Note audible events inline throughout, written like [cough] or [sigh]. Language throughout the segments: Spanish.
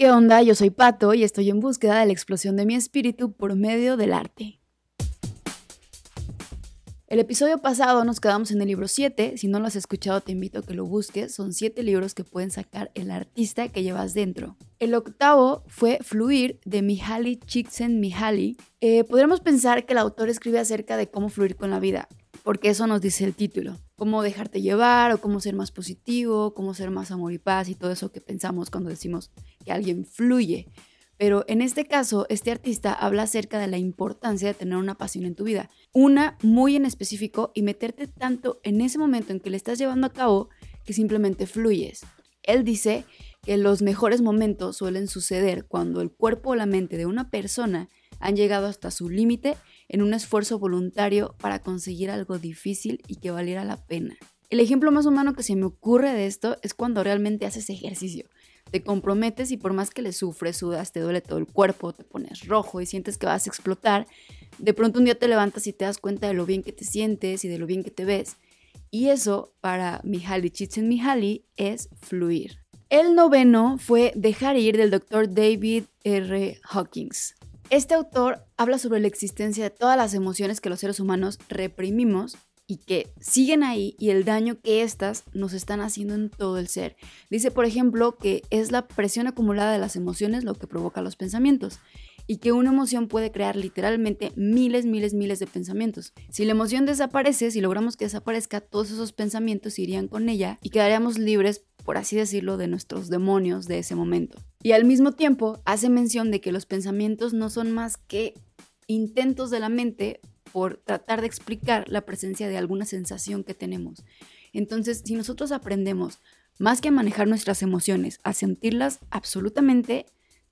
¿Qué onda? Yo soy Pato y estoy en búsqueda de la explosión de mi espíritu por medio del arte. El episodio pasado nos quedamos en el libro 7. Si no lo has escuchado, te invito a que lo busques. Son 7 libros que pueden sacar el artista que llevas dentro. El octavo fue Fluir de Mihaly Csikszentmihalyi. Eh, podríamos pensar que el autor escribe acerca de cómo fluir con la vida, porque eso nos dice el título. Cómo dejarte llevar o cómo ser más positivo, cómo ser más amor y paz y todo eso que pensamos cuando decimos que alguien fluye. Pero en este caso, este artista habla acerca de la importancia de tener una pasión en tu vida. Una muy en específico y meterte tanto en ese momento en que le estás llevando a cabo que simplemente fluyes. Él dice que los mejores momentos suelen suceder cuando el cuerpo o la mente de una persona han llegado hasta su límite en un esfuerzo voluntario para conseguir algo difícil y que valiera la pena. El ejemplo más humano que se me ocurre de esto es cuando realmente haces ejercicio te comprometes y por más que le sufres, sudas, te duele todo el cuerpo, te pones rojo y sientes que vas a explotar, de pronto un día te levantas y te das cuenta de lo bien que te sientes y de lo bien que te ves. Y eso para Mihaly Csikszentmihalyi es fluir. El noveno fue Dejar ir del doctor David R. Hawkins. Este autor habla sobre la existencia de todas las emociones que los seres humanos reprimimos y que siguen ahí y el daño que éstas nos están haciendo en todo el ser. Dice, por ejemplo, que es la presión acumulada de las emociones lo que provoca los pensamientos y que una emoción puede crear literalmente miles, miles, miles de pensamientos. Si la emoción desaparece, si logramos que desaparezca, todos esos pensamientos irían con ella y quedaríamos libres, por así decirlo, de nuestros demonios de ese momento. Y al mismo tiempo hace mención de que los pensamientos no son más que intentos de la mente por tratar de explicar la presencia de alguna sensación que tenemos. Entonces, si nosotros aprendemos más que a manejar nuestras emociones, a sentirlas absolutamente,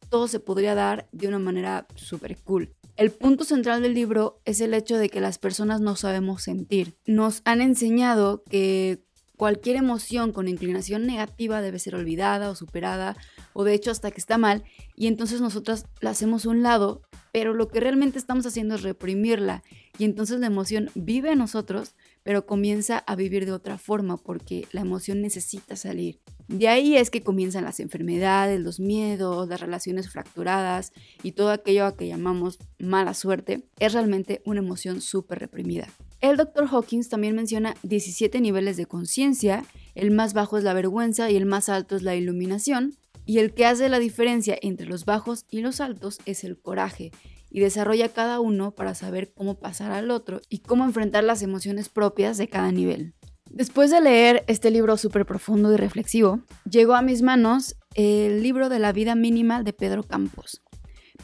todo se podría dar de una manera súper cool. El punto central del libro es el hecho de que las personas no sabemos sentir. Nos han enseñado que cualquier emoción con inclinación negativa debe ser olvidada o superada, o de hecho hasta que está mal, y entonces nosotras la hacemos a un lado, pero lo que realmente estamos haciendo es reprimirla y entonces la emoción vive en nosotros, pero comienza a vivir de otra forma porque la emoción necesita salir. De ahí es que comienzan las enfermedades, los miedos, las relaciones fracturadas y todo aquello a que llamamos mala suerte es realmente una emoción súper reprimida. El Dr. Hawkins también menciona 17 niveles de conciencia, el más bajo es la vergüenza y el más alto es la iluminación, y el que hace la diferencia entre los bajos y los altos es el coraje, y desarrolla cada uno para saber cómo pasar al otro y cómo enfrentar las emociones propias de cada nivel. Después de leer este libro súper profundo y reflexivo, llegó a mis manos el libro de la vida mínima de Pedro Campos.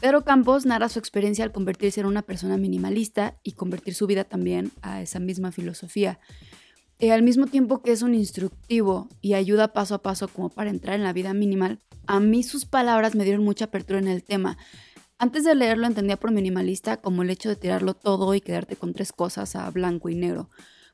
Pedro Campos narra su experiencia al convertirse en una persona minimalista y convertir su vida también a esa misma filosofía. Y al mismo tiempo que es un instructivo y ayuda paso a paso como para entrar en la vida minimal, a mí sus palabras me dieron mucha apertura en el tema. Antes de leerlo entendía por minimalista como el hecho de tirarlo todo y quedarte con tres cosas a blanco y negro,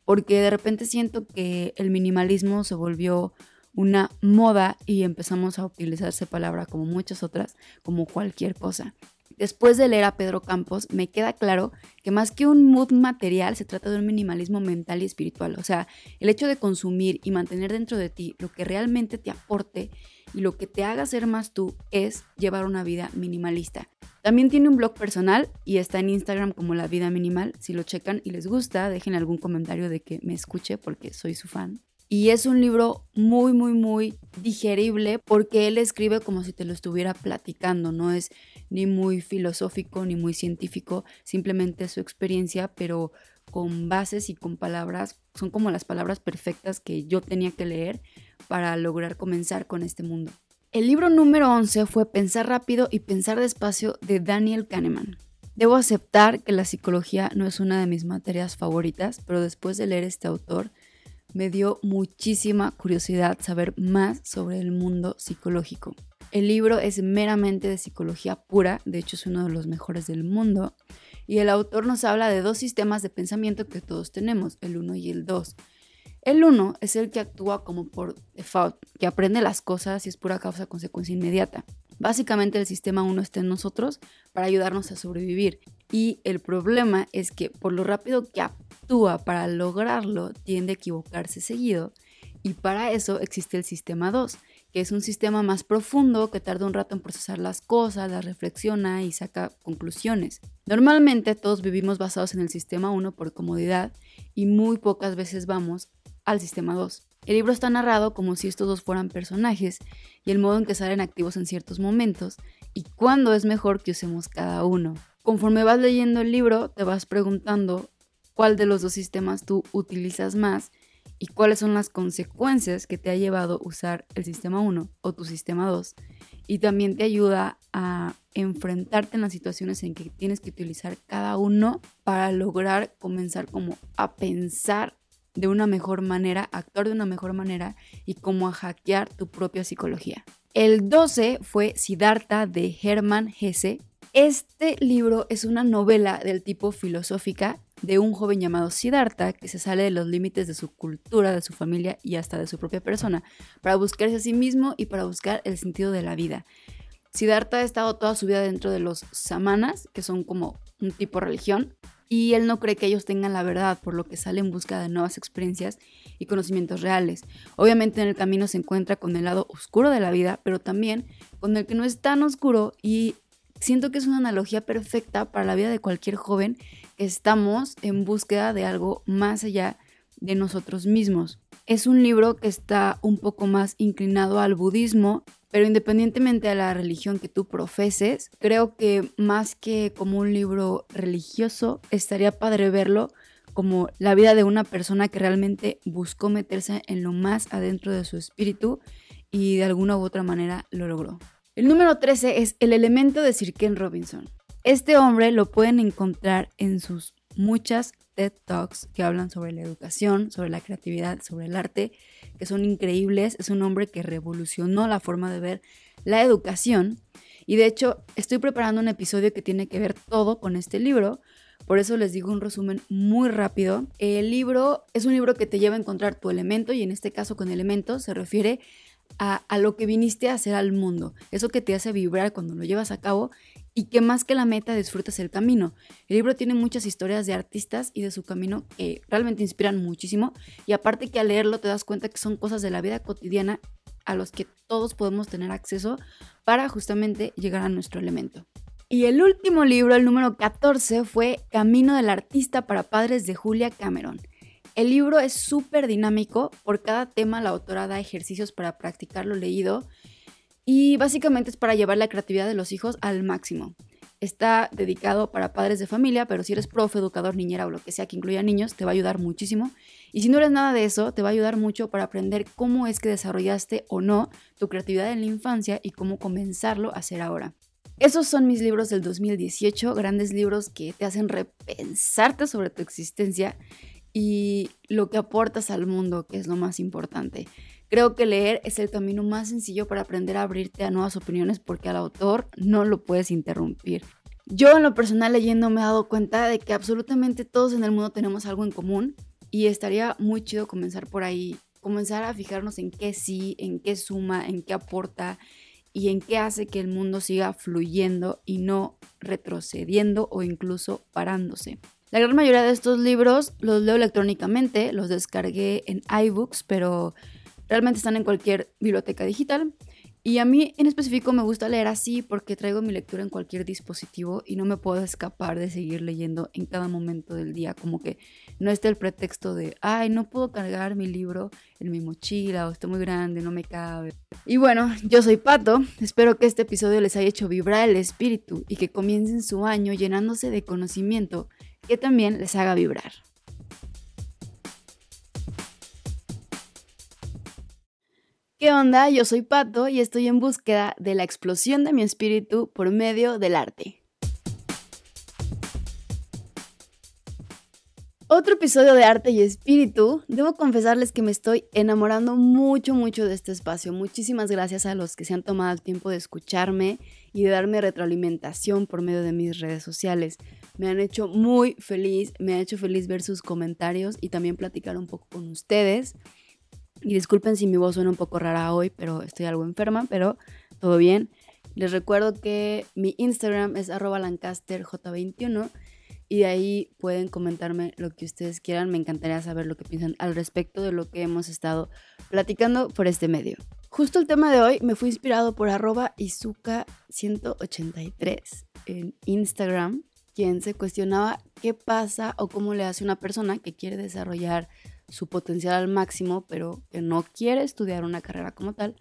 porque de repente siento que el minimalismo se volvió una moda y empezamos a utilizar esa palabra como muchas otras, como cualquier cosa. Después de leer a Pedro Campos, me queda claro que más que un mood material, se trata de un minimalismo mental y espiritual. O sea, el hecho de consumir y mantener dentro de ti lo que realmente te aporte y lo que te haga ser más tú es llevar una vida minimalista. También tiene un blog personal y está en Instagram como La Vida Minimal. Si lo checan y les gusta, dejen algún comentario de que me escuche porque soy su fan. Y es un libro muy, muy, muy digerible porque él escribe como si te lo estuviera platicando. No es ni muy filosófico ni muy científico, simplemente su experiencia, pero con bases y con palabras, son como las palabras perfectas que yo tenía que leer para lograr comenzar con este mundo. El libro número 11 fue Pensar rápido y pensar despacio de Daniel Kahneman. Debo aceptar que la psicología no es una de mis materias favoritas, pero después de leer este autor me dio muchísima curiosidad saber más sobre el mundo psicológico. El libro es meramente de psicología pura, de hecho es uno de los mejores del mundo, y el autor nos habla de dos sistemas de pensamiento que todos tenemos, el 1 y el 2. El 1 es el que actúa como por default, que aprende las cosas y es pura causa-consecuencia inmediata. Básicamente el sistema 1 está en nosotros para ayudarnos a sobrevivir. Y el problema es que por lo rápido que para lograrlo, tiende a equivocarse seguido. Y para eso existe el sistema 2, que es un sistema más profundo que tarda un rato en procesar las cosas, las reflexiona y saca conclusiones. Normalmente todos vivimos basados en el sistema 1 por comodidad y muy pocas veces vamos al sistema 2. El libro está narrado como si estos dos fueran personajes y el modo en que salen activos en ciertos momentos y cuándo es mejor que usemos cada uno. Conforme vas leyendo el libro, te vas preguntando cuál de los dos sistemas tú utilizas más y cuáles son las consecuencias que te ha llevado usar el sistema 1 o tu sistema 2. Y también te ayuda a enfrentarte en las situaciones en que tienes que utilizar cada uno para lograr comenzar como a pensar de una mejor manera, actuar de una mejor manera y como a hackear tu propia psicología. El 12 fue Siddhartha de Hermann Hesse. Este libro es una novela del tipo filosófica de un joven llamado Siddhartha que se sale de los límites de su cultura, de su familia y hasta de su propia persona, para buscarse a sí mismo y para buscar el sentido de la vida. Siddhartha ha estado toda su vida dentro de los samanas, que son como un tipo de religión, y él no cree que ellos tengan la verdad, por lo que sale en busca de nuevas experiencias y conocimientos reales. Obviamente en el camino se encuentra con el lado oscuro de la vida, pero también con el que no es tan oscuro y siento que es una analogía perfecta para la vida de cualquier joven que estamos en búsqueda de algo más allá de nosotros mismos. Es un libro que está un poco más inclinado al budismo, pero independientemente de la religión que tú profeses, creo que más que como un libro religioso, estaría padre verlo como la vida de una persona que realmente buscó meterse en lo más adentro de su espíritu y de alguna u otra manera lo logró. El número 13 es El elemento de Sir Ken Robinson. Este hombre lo pueden encontrar en sus muchas TED Talks que hablan sobre la educación, sobre la creatividad, sobre el arte, que son increíbles. Es un hombre que revolucionó la forma de ver la educación. Y de hecho, estoy preparando un episodio que tiene que ver todo con este libro. Por eso les digo un resumen muy rápido. El libro es un libro que te lleva a encontrar tu elemento y en este caso con elemento se refiere a, lo que viniste a hacer al mundo, eso que te hace vibrar cuando lo llevas a cabo y que más que la meta disfrutas el camino. El libro tiene muchas historias de artistas y de su camino que realmente inspiran muchísimo y aparte que al leerlo te das cuenta que son cosas de la vida cotidiana a los que todos podemos tener acceso para justamente llegar a nuestro elemento. Y el último libro, el número 14, fue Camino del Artista para Padres de Julia Cameron. El libro es súper dinámico, por cada tema la autora da ejercicios para practicar lo leído y básicamente es para llevar la creatividad de los hijos al máximo. Está dedicado para padres de familia, pero si eres profe, educador, niñera o lo que sea que incluya niños, te va a ayudar muchísimo. Y si no eres nada de eso, te va a ayudar mucho para aprender cómo es que desarrollaste o no tu creatividad en la infancia y cómo comenzarlo a hacer ahora. Esos son mis libros del 2018, grandes libros que te hacen repensarte sobre tu existencia y lo que aportas al mundo, que es lo más importante. Creo que leer es el camino más sencillo para aprender a abrirte a nuevas opiniones porque al autor no lo puedes interrumpir. Yo en lo personal leyendo me he dado cuenta de que absolutamente todos en el mundo tenemos algo en común y estaría muy chido comenzar por ahí, comenzar a fijarnos en qué sí, en qué suma, en qué aporta y en qué hace que el mundo siga fluyendo y no retrocediendo o incluso parándose. La gran mayoría de estos libros los leo electrónicamente, los descargué en iBooks, pero realmente están en cualquier biblioteca digital. Y a mí en específico me gusta leer así porque traigo mi lectura en cualquier dispositivo y no me puedo escapar de seguir leyendo en cada momento del día. Como que no esté el pretexto de, ay, no puedo cargar mi libro en mi mochila o está muy grande, no me cabe. Y bueno, yo soy Pato. Espero que este episodio les haya hecho vibrar el espíritu y que comiencen su año llenándose de conocimiento que también les haga vibrar. ¿Qué onda? Yo soy Pato y estoy en búsqueda de la explosión de mi espíritu por medio del arte. Otro episodio de Arte y Espíritu. Debo confesarles que me estoy enamorando mucho, mucho de este espacio. Muchísimas gracias a los que se han tomado el tiempo de escucharme y de darme retroalimentación por medio de mis redes sociales. Me han hecho muy feliz, me ha hecho feliz ver sus comentarios y también platicar un poco con ustedes. Y disculpen si mi voz suena un poco rara hoy, pero estoy algo enferma, pero todo bien. Les recuerdo que mi Instagram es arroba lancasterj21 y de ahí pueden comentarme lo que ustedes quieran. Me encantaría saber lo que piensan al respecto de lo que hemos estado platicando por este medio. Justo el tema de hoy me fue inspirado por arroba Izuka183 en Instagram, quien se cuestionaba qué pasa o cómo le hace una persona que quiere desarrollar su potencial al máximo, pero que no quiere estudiar una carrera como tal.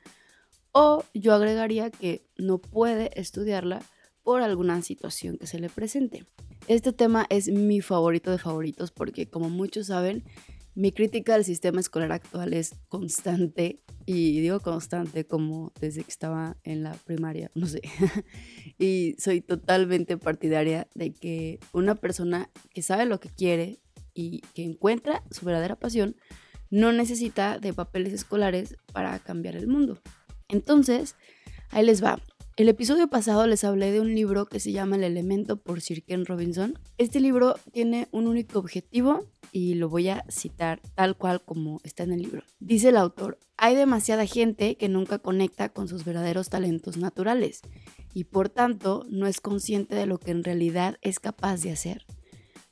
O yo agregaría que no puede estudiarla por alguna situación que se le presente. Este tema es mi favorito de favoritos porque como muchos saben, mi crítica al sistema escolar actual es constante y digo constante como desde que estaba en la primaria, no sé. [laughs] y soy totalmente partidaria de que una persona que sabe lo que quiere y que encuentra su verdadera pasión no necesita de papeles escolares para cambiar el mundo. Entonces, ahí les va. El episodio pasado les hablé de un libro que se llama El elemento por Sir Ken Robinson. Este libro tiene un único objetivo y lo voy a citar tal cual como está en el libro. Dice el autor, hay demasiada gente que nunca conecta con sus verdaderos talentos naturales y por tanto no es consciente de lo que en realidad es capaz de hacer.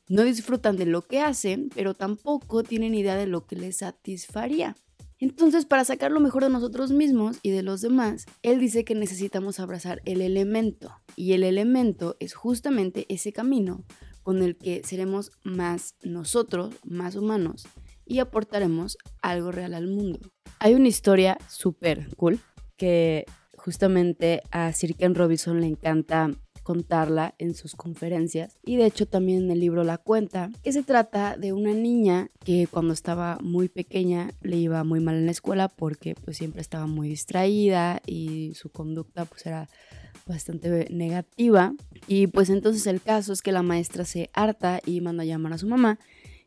No disfrutan de lo que hacen, pero tampoco tienen idea de lo que les satisfaría. Entonces, para sacar lo mejor de nosotros mismos y de los demás, él dice que necesitamos abrazar el elemento. Y el elemento es justamente ese camino con el que seremos más nosotros, más humanos, y aportaremos algo real al mundo. Hay una historia súper cool que justamente a Sir Robinson le encanta contarla en sus conferencias. Y de hecho también en el libro la cuenta, que se trata de una niña que cuando estaba muy pequeña le iba muy mal en la escuela porque pues siempre estaba muy distraída y su conducta pues era bastante negativa. Y pues entonces el caso es que la maestra se harta y manda a llamar a su mamá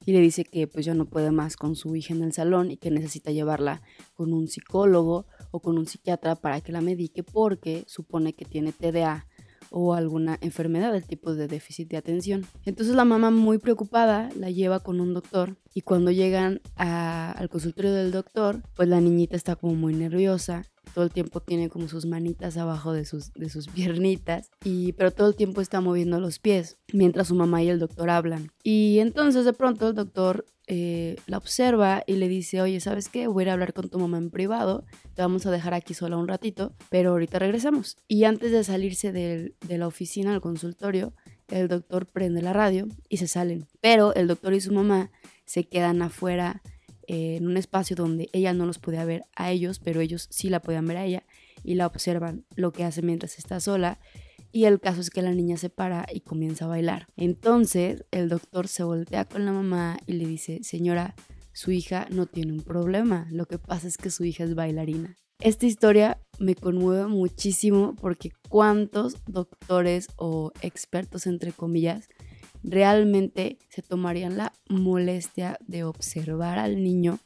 y le dice que pues ya no puede más con su hija en el salón y que necesita llevarla con un psicólogo o con un psiquiatra para que la medique porque supone que tiene TDA o alguna enfermedad del tipo de déficit de atención. Entonces la mamá muy preocupada la lleva con un doctor y cuando llegan al consultorio del doctor, pues la niñita está como muy nerviosa todo el tiempo tiene como sus manitas abajo de sus, de sus [laughs] piernitas, y, pero todo el tiempo está moviendo los pies mientras su mamá y el doctor hablan. Y entonces de pronto el doctor eh, la observa y le dice, oye, ¿sabes qué? Voy a ir a hablar con tu mamá en privado, te vamos a dejar aquí sola un ratito, pero ahorita regresamos. Y antes de salirse de, de la oficina al consultorio, el doctor prende la radio y se salen. Pero el doctor y su mamá se quedan afuera en un espacio donde ella no los podía ver a ellos, pero ellos sí la podían ver a ella y la observan lo que hace mientras está sola. Y el caso es que la niña se para y comienza a bailar. Entonces el doctor se voltea con la mamá y le dice, señora, su hija no tiene un problema, lo que pasa es que su hija es bailarina. Esta historia me conmueve muchísimo porque cuántos doctores o expertos, entre comillas, realmente se tomarían la molestia de observar al niño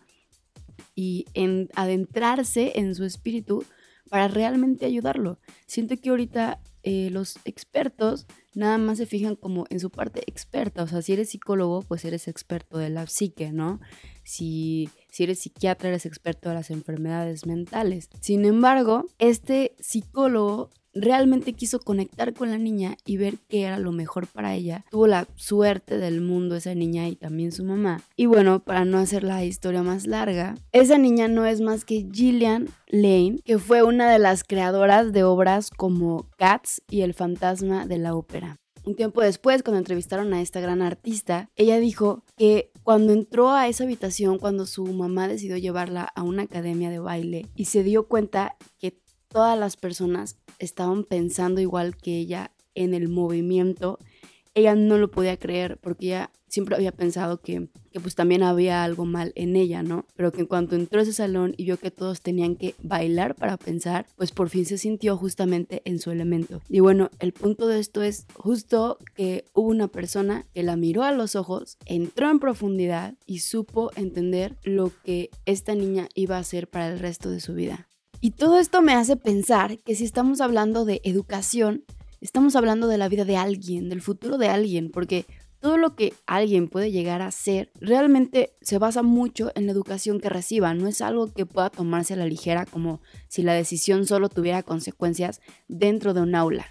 y en adentrarse en su espíritu para realmente ayudarlo. Siento que ahorita eh, los expertos nada más se fijan como en su parte experta, o sea, si eres psicólogo, pues eres experto de la psique, ¿no? Si, si eres psiquiatra, eres experto de las enfermedades mentales. Sin embargo, este psicólogo realmente quiso conectar con la niña y ver qué era lo mejor para ella. Tuvo la suerte del mundo esa niña y también su mamá. Y bueno, para no hacer la historia más larga, esa niña no es más que Gillian Lane, que fue una de las creadoras de obras como Cats y El fantasma de la ópera. Un tiempo después, cuando entrevistaron a esta gran artista, ella dijo que cuando entró a esa habitación, cuando su mamá decidió llevarla a una academia de baile y se dio cuenta que todas las personas estaban pensando igual que ella en el movimiento, ella no lo podía creer porque ella siempre había pensado que, que, pues también había algo mal en ella, ¿no? Pero que en cuanto entró a ese salón y vio que todos tenían que bailar para pensar, pues por fin se sintió justamente en su elemento. Y bueno, el punto de esto es justo que hubo una persona que la miró a los ojos, entró en profundidad y supo entender lo que esta niña iba a hacer para el resto de su vida. Y todo esto me hace pensar que si estamos hablando de educación, estamos hablando de la vida de alguien, del futuro de alguien, porque todo lo que alguien puede llegar a ser realmente se basa mucho en la educación que reciba, no es algo que pueda tomarse a la ligera como si la decisión solo tuviera consecuencias dentro de un aula.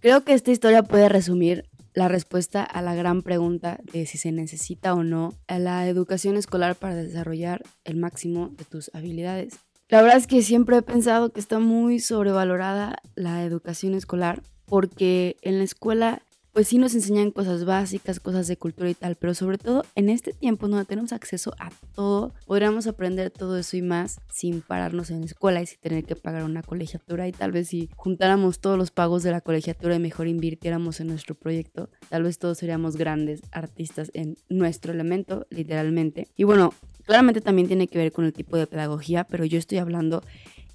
Creo que esta historia puede resumir la respuesta a la gran pregunta de si se necesita o no a la educación escolar para desarrollar el máximo de tus habilidades. La verdad es que siempre he pensado que está muy sobrevalorada la educación escolar porque en la escuela pues sí nos enseñan cosas básicas, cosas de cultura y tal, pero sobre todo en este tiempo donde tenemos acceso a todo, podríamos aprender todo eso y más sin pararnos en la escuela y sin tener que pagar una colegiatura y tal vez si juntáramos todos los pagos de la colegiatura y mejor invirtiéramos en nuestro proyecto, tal vez todos seríamos grandes artistas en nuestro elemento, literalmente. Y bueno, claramente también tiene que ver con el tipo de pedagogía, pero yo estoy hablando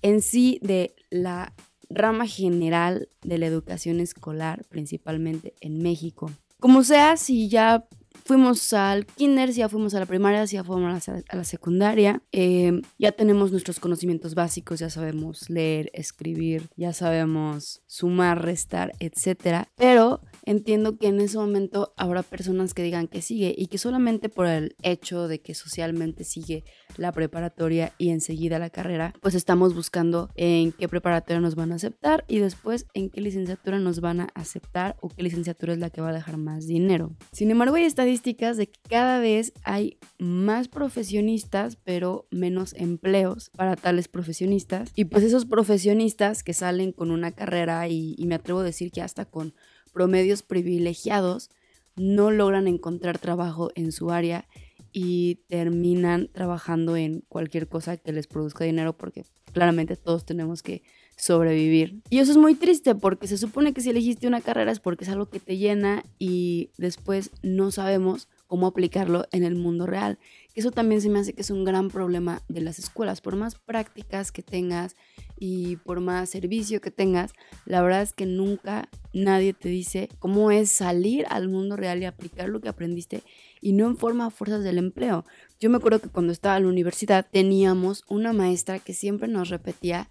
en sí de la rama general de la educación escolar, principalmente en México. Como sea, si ya fuimos al kinder, si ya fuimos a la primaria, si ya fuimos a la, secundaria, eh, ya tenemos nuestros conocimientos básicos, ya sabemos leer, escribir, ya sabemos sumar, restar, etc. Pero entiendo que en ese momento habrá personas que digan que sigue y que solamente por el hecho de que socialmente sigue la preparatoria y enseguida la carrera, pues estamos buscando en qué preparatoria nos van a aceptar y después en qué licenciatura nos van a aceptar o qué licenciatura es la que va a dejar más dinero. Sin embargo, hay estadísticas de que cada vez hay más profesionistas, pero menos empleos para tales profesionistas. Y pues esos profesionistas que salen con una carrera y, me atrevo a decir que hasta con promedios privilegiados no logran encontrar trabajo en su área y terminan trabajando en cualquier cosa que les produzca dinero porque claramente todos tenemos que sobrevivir. Y eso es muy triste porque se supone que si elegiste una carrera es porque es algo que te llena y después no sabemos cómo aplicarlo en el mundo real. Eso también se me hace que es un gran problema de las escuelas. Por más prácticas que tengas y por más servicio que tengas, la verdad es que nunca nadie te dice cómo es salir al mundo real y aplicar lo que aprendiste y no en forma a fuerzas del empleo. Yo me acuerdo que cuando estaba en la universidad teníamos una maestra que siempre nos repetía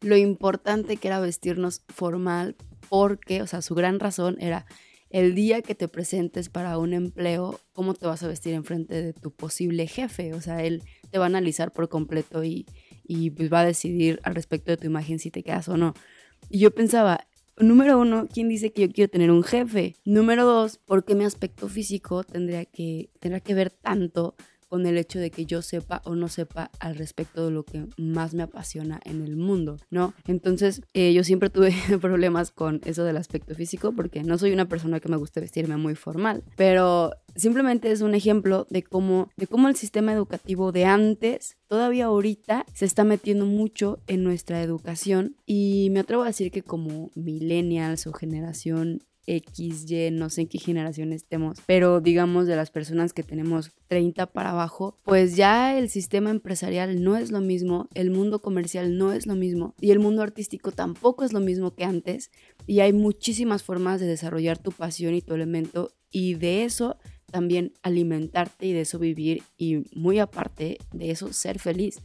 lo importante que era vestirnos formal porque, o sea, su gran razón era el día que te presentes para un empleo, cómo te vas a vestir en frente de tu posible jefe. O sea, él te va a analizar por completo y, y pues va a decidir al respecto de tu imagen si te quedas o no. Y yo pensaba, número uno, ¿quién dice que yo quiero tener un jefe? Número dos, ¿por qué mi aspecto físico tendría que, tendría que ver tanto con el hecho de que yo sepa o no sepa al respecto de lo que más me apasiona en el mundo, ¿no? Entonces, eh, yo siempre tuve [laughs] problemas con eso del aspecto físico porque no soy una persona que me guste vestirme muy formal, pero simplemente es un ejemplo de cómo, de cómo el sistema educativo de antes, todavía ahorita, se está metiendo mucho en nuestra educación y me atrevo a decir que como millennials o generación X, Y, no sé en qué generación estemos, pero digamos de las personas que tenemos 30 para abajo, pues ya el sistema empresarial no es lo mismo, el mundo comercial no es lo mismo y el mundo artístico tampoco es lo mismo que antes y hay muchísimas formas de desarrollar tu pasión y tu elemento y de eso también alimentarte y de eso vivir y muy aparte de eso ser feliz,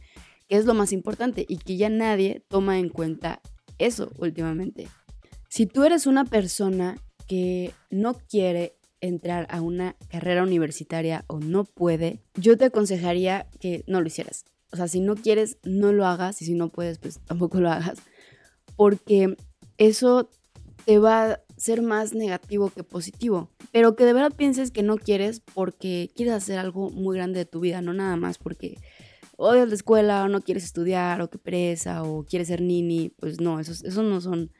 que es lo más importante y que ya nadie toma en cuenta eso últimamente. Si tú eres una persona que no quiere entrar a una carrera universitaria o no puede, yo te aconsejaría que no lo hicieras. O sea, si no quieres, no lo hagas y si no puedes, pues tampoco lo hagas. Porque eso te va a ser más negativo que positivo. Pero que de verdad pienses que no quieres porque quieres hacer algo muy grande de tu vida, no nada más porque odias la escuela o no quieres estudiar o que presa o quieres ser nini. Pues no, esos, esos no son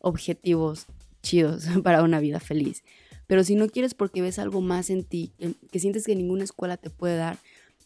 objetivos chidos [laughs] para una vida feliz. Pero si no quieres porque ves algo más en ti, que, sientes que ninguna escuela te puede dar,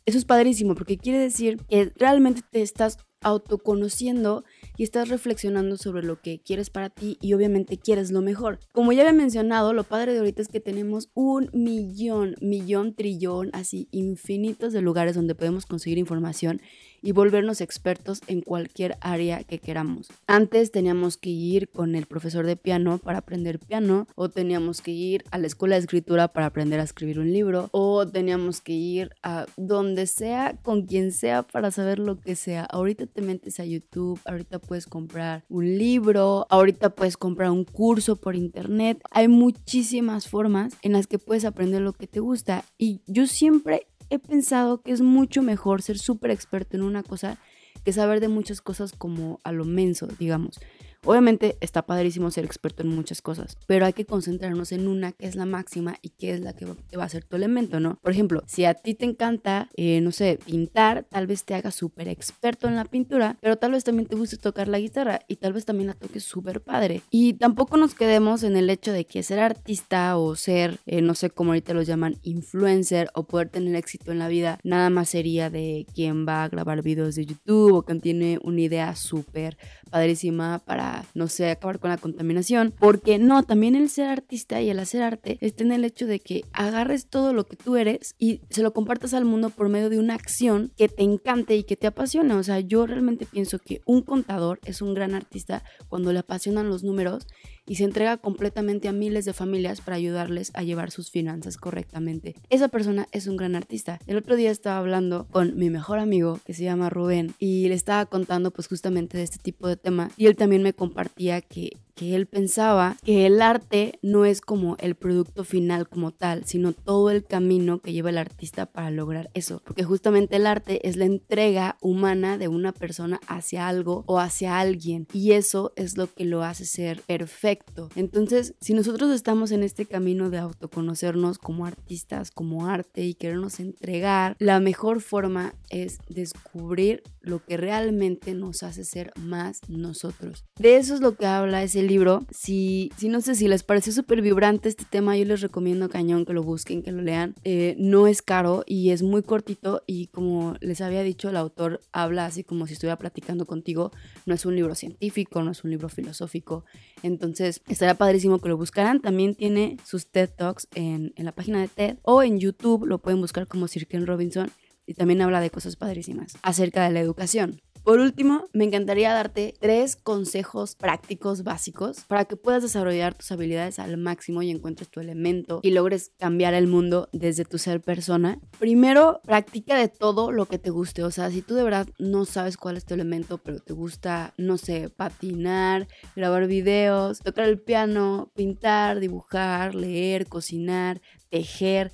eso es padrísimo porque quiere decir que realmente te estás autoconociendo y estás reflexionando sobre lo que quieres para ti y obviamente quieres lo mejor. Como ya había mencionado, lo padre de ahorita es que tenemos un millón, millón, trillón, así infinitos de lugares donde podemos conseguir información y volvernos expertos en cualquier área que queramos. Antes teníamos que ir con el profesor de piano para aprender piano o teníamos que ir a la escuela de escritura para aprender a escribir un libro o teníamos que ir a donde sea, con quien sea para saber lo que sea. Ahorita te metes a YouTube, ahorita puedes comprar un libro, ahorita puedes comprar un curso por internet. Hay muchísimas formas en las que puedes aprender lo que te gusta y yo siempre he pensado que es mucho mejor ser súper experto en una cosa que saber de muchas cosas como a lo menso, digamos. Obviamente está padrísimo ser experto en muchas cosas, pero hay que concentrarnos en una que es la máxima y que es la que va a ser tu elemento, ¿no? Por ejemplo, si a ti te encanta, eh, no sé, pintar, tal vez te hagas súper experto en la pintura, pero tal vez también te guste tocar la guitarra y tal vez también la toques súper padre. Y tampoco nos quedemos en el hecho de que ser artista o ser, eh, no sé cómo ahorita lo llaman, influencer o poder tener éxito en la vida, nada más sería de quien va a grabar videos de YouTube o quien tiene una idea súper padrísima para, no sé, acabar con la contaminación. Porque no, también el ser artista y el hacer arte está en el hecho de que agarres todo lo que tú eres y se lo compartas al mundo por medio de una acción que te encante y que te apasione. O sea, yo realmente pienso que un contador es un gran artista cuando le apasionan los números y se entrega completamente a miles de familias para ayudarles a llevar sus finanzas correctamente. Esa persona es un gran artista. El otro día estaba hablando con mi mejor amigo que se llama Rubén y le estaba contando pues justamente de este tipo de temas y él también me compartía que que él pensaba que el arte no es como el producto final como tal, sino todo el camino que lleva el artista para lograr eso. Porque justamente el arte es la entrega humana de una persona hacia algo o hacia alguien. Y eso es lo que lo hace ser perfecto. Entonces, si nosotros estamos en este camino de autoconocernos como artistas, como arte y querernos entregar, la mejor forma es descubrir lo que realmente nos hace ser más nosotros. De eso es lo que habla ese libro. Si, si no sé si les pareció súper vibrante este tema, yo les recomiendo cañón que lo busquen, que lo lean. Eh, no es caro y es muy cortito y como les había dicho, el autor habla así como si estuviera platicando contigo. No es un libro científico, no es un libro filosófico. Entonces, estaría padrísimo que lo buscaran. También tiene sus TED Talks en, en la página de TED o en YouTube, lo pueden buscar como Sir Ken Robinson y también habla de cosas padrísimas acerca de la educación. Por último, me encantaría darte tres consejos prácticos básicos para que puedas desarrollar tus habilidades al máximo y encuentres tu elemento y logres cambiar el mundo desde tu ser persona. Primero, practica de todo lo que te guste. O sea, si tú de verdad no sabes cuál es tu elemento, pero te gusta, no sé, patinar, grabar videos, tocar el piano, pintar, dibujar, leer, cocinar, tejer,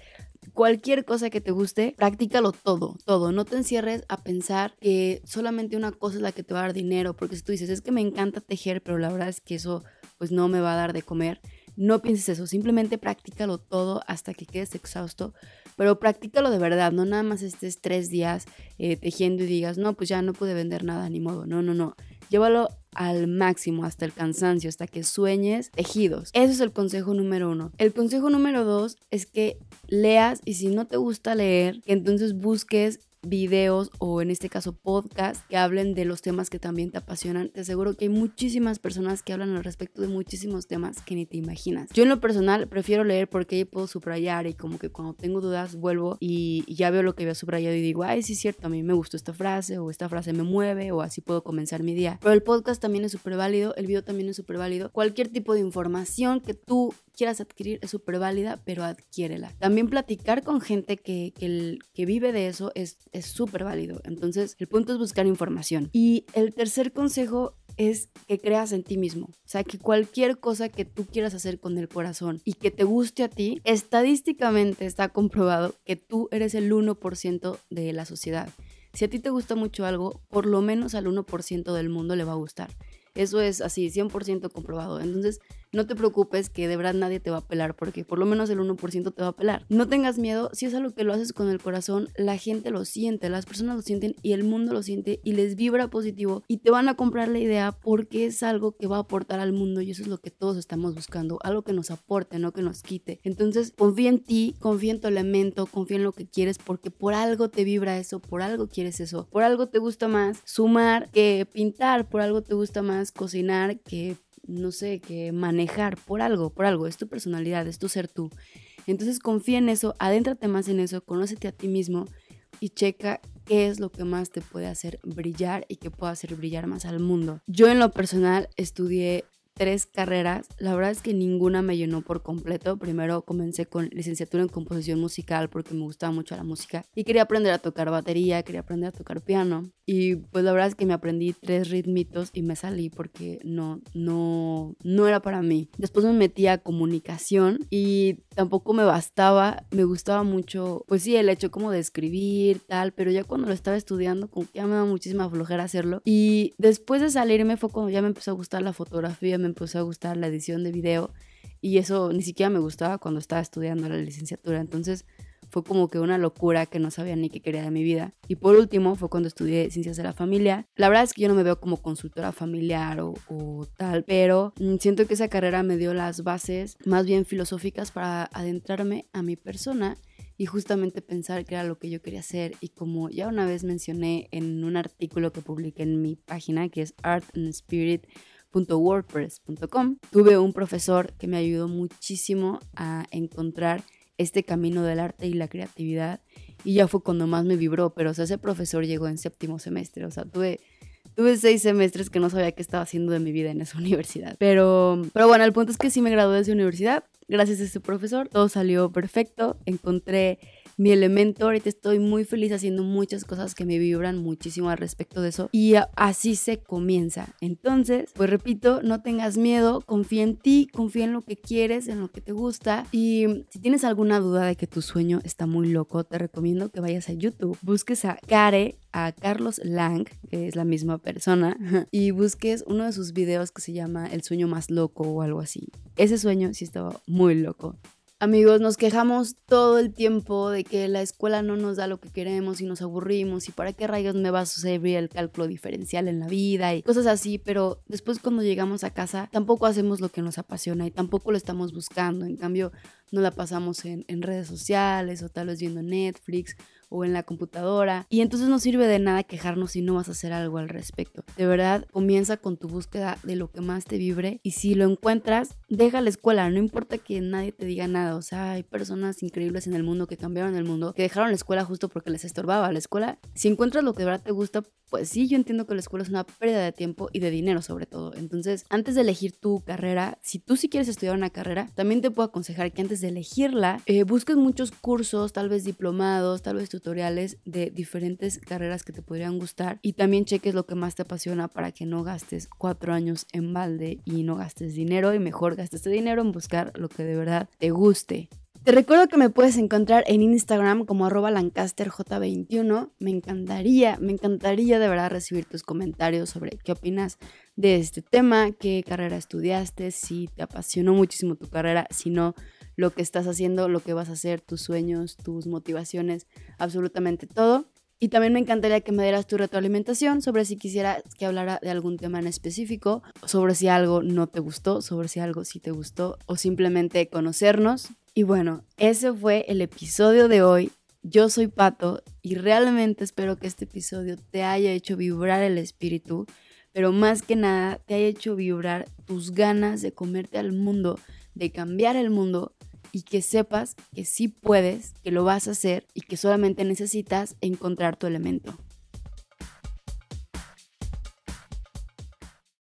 cualquier cosa que te guste, practícalo todo, todo. No te encierres a pensar que solamente una cosa es la que te va a dar dinero, porque si tú dices, es que me encanta tejer, pero la verdad es que eso pues no me va a dar de comer. No pienses eso, simplemente practícalo todo hasta que quedes exhausto, pero practícalo de verdad, no nada más estés tres días eh, tejiendo y digas, no, pues ya no pude vender nada, ni modo, no, no, no. Llévalo al máximo, hasta el cansancio, hasta que sueñes tejidos. Ese es el consejo número uno. El consejo número dos es que leas y si no te gusta leer, entonces busques videos o en este caso podcast que hablen de los temas que también te apasionan. Te aseguro que hay muchísimas personas que hablan al respecto de muchísimos temas que ni te imaginas. Yo en lo personal prefiero leer porque ahí puedo subrayar y como que cuando tengo dudas vuelvo y, ya veo lo que había subrayado y digo, ay, sí es cierto, a mí me gustó esta frase o esta frase me mueve o así puedo comenzar mi día. Pero el podcast también es súper válido, el video también es súper válido. Cualquier tipo de información que tú quieras adquirir es súper válida, pero adquiérela. También platicar con gente que, que, vive de eso es súper válido. Entonces, el punto es buscar información. Y el tercer consejo es que creas en ti mismo. O sea, que cualquier cosa que tú quieras hacer con el corazón y que te guste a ti, estadísticamente está comprobado que tú eres el 1% de la sociedad. Si a ti te gusta mucho algo, por lo menos al 1% del mundo le va a gustar. Eso es así, 100% comprobado. Entonces, no te preocupes que de verdad nadie te va a pelar, porque por lo menos el 1% te va a pelar. No tengas miedo, si es algo que lo haces con el corazón, la gente lo siente, las personas lo sienten y el mundo lo siente y les vibra positivo y te van a comprar la idea porque es algo que va a aportar al mundo y eso es lo que todos estamos buscando, algo que nos aporte, no que nos quite. Entonces, confía en ti, confía en tu elemento, confía en lo que quieres porque por algo te vibra eso, por algo quieres eso, por algo te gusta más sumar que pintar, por algo te gusta más cocinar que no sé, que manejar por algo, por algo, es tu personalidad, es tu ser tú. Entonces confía en eso, adéntrate más en eso, conócete a ti mismo y checa qué es lo que más te puede hacer brillar y que pueda hacer brillar más al mundo. Yo en lo personal estudié tres carreras, la verdad es que ninguna me llenó por completo. Primero comencé con licenciatura en composición musical porque me gustaba mucho la música y quería aprender a tocar batería, quería aprender a tocar piano. Y pues la verdad es que me aprendí tres ritmitos y me salí porque no, no, no era para mí. Después me metí a comunicación y tampoco me bastaba. Me gustaba mucho, pues sí, el hecho como de escribir, tal, pero ya cuando lo estaba estudiando, como que ya me daba muchísima flojera hacerlo. Y después de salirme fue cuando ya me empezó a gustar la fotografía, me empezó a gustar la edición de video y eso ni siquiera me gustaba cuando estaba estudiando la licenciatura. Entonces fue como que una locura que no sabía ni qué quería de mi vida. Y por último fue cuando estudié ciencias de la familia. La verdad es que yo no me veo como consultora familiar o, o tal, pero mm, siento que esa carrera me dio las bases más bien filosóficas para adentrarme a mi persona y justamente pensar que era lo que yo quería hacer y como ya una vez mencioné en un artículo que publiqué en mi página que es artandspirit.wordpress.com, tuve un profesor que me ayudó muchísimo a encontrar este camino del arte y la creatividad. Y ya fue cuando más me vibró, pero o sea, ese profesor llegó en séptimo semestre, o sea, tuve, tuve seis semestres que no sabía qué estaba haciendo de mi vida en esa [laughs] universidad. Pero, pero bueno, el punto es que sí me gradué de esa universidad, gracias a ese profesor, todo salió perfecto, encontré mi elemento. Ahorita estoy muy feliz haciendo muchas cosas que me vibran muchísimo al respecto de eso. Y así se comienza. Entonces, pues repito, no tengas miedo, confía en ti, confía en lo que quieres, en lo que te gusta. Y si tienes alguna duda de que tu sueño está muy loco, te recomiendo que vayas a YouTube, busques a Care a Carlos Lang, que es la misma persona, y busques uno de sus videos que se llama El sueño más loco o algo así. Ese sueño sí estaba muy loco. Amigos, nos quejamos todo el tiempo de que la escuela no nos da lo que queremos y nos aburrimos y para qué rayos me va a suceder el cálculo diferencial en la vida y cosas así, pero después cuando llegamos a casa tampoco hacemos lo que nos apasiona y tampoco lo estamos buscando. En cambio, no la pasamos en, en redes sociales o tal vez viendo Netflix o en la computadora. Y entonces no sirve de nada quejarnos si no vas a hacer algo al respecto. De verdad, comienza con tu búsqueda de lo que más te vibre y si lo encuentras, deja la escuela. No importa que nadie te diga nada. O sea, hay personas increíbles en el mundo que cambiaron el mundo, que dejaron la escuela justo porque les estorbaba. La escuela, si encuentras lo que de verdad te gusta, pues sí, yo entiendo que la escuela es una pérdida de tiempo y de dinero sobre todo. Entonces, antes de elegir tu carrera, si tú sí quieres estudiar una carrera, también te puedo aconsejar que antes de elegirla, eh, busques muchos cursos, tal vez diplomados, tal vez tutoriales de diferentes carreras que te podrían gustar y también cheques lo que más te apasiona para que no gastes cuatro años en balde y no gastes dinero y mejor gastes este dinero en buscar lo que de verdad te guste. Te recuerdo que me puedes encontrar en Instagram como arroba lancasterj21. Me encantaría, me encantaría de verdad recibir tus comentarios sobre qué opinas de este tema, qué carrera estudiaste, si te apasionó muchísimo tu carrera, si no, lo que estás haciendo, lo que vas a hacer, tus sueños, tus motivaciones, absolutamente todo. Y también me encantaría que me dieras tu retroalimentación sobre si quisieras que hablara de algún tema en específico, sobre si algo no te gustó, sobre si algo sí te gustó o simplemente conocernos. Y bueno, ese fue el episodio de hoy. Yo soy Pato y realmente espero que este episodio te haya hecho vibrar el espíritu, pero más que nada te haya hecho vibrar tus ganas de comerte al mundo, de cambiar el mundo y que sepas que sí puedes, que lo vas a hacer y que solamente necesitas encontrar tu elemento.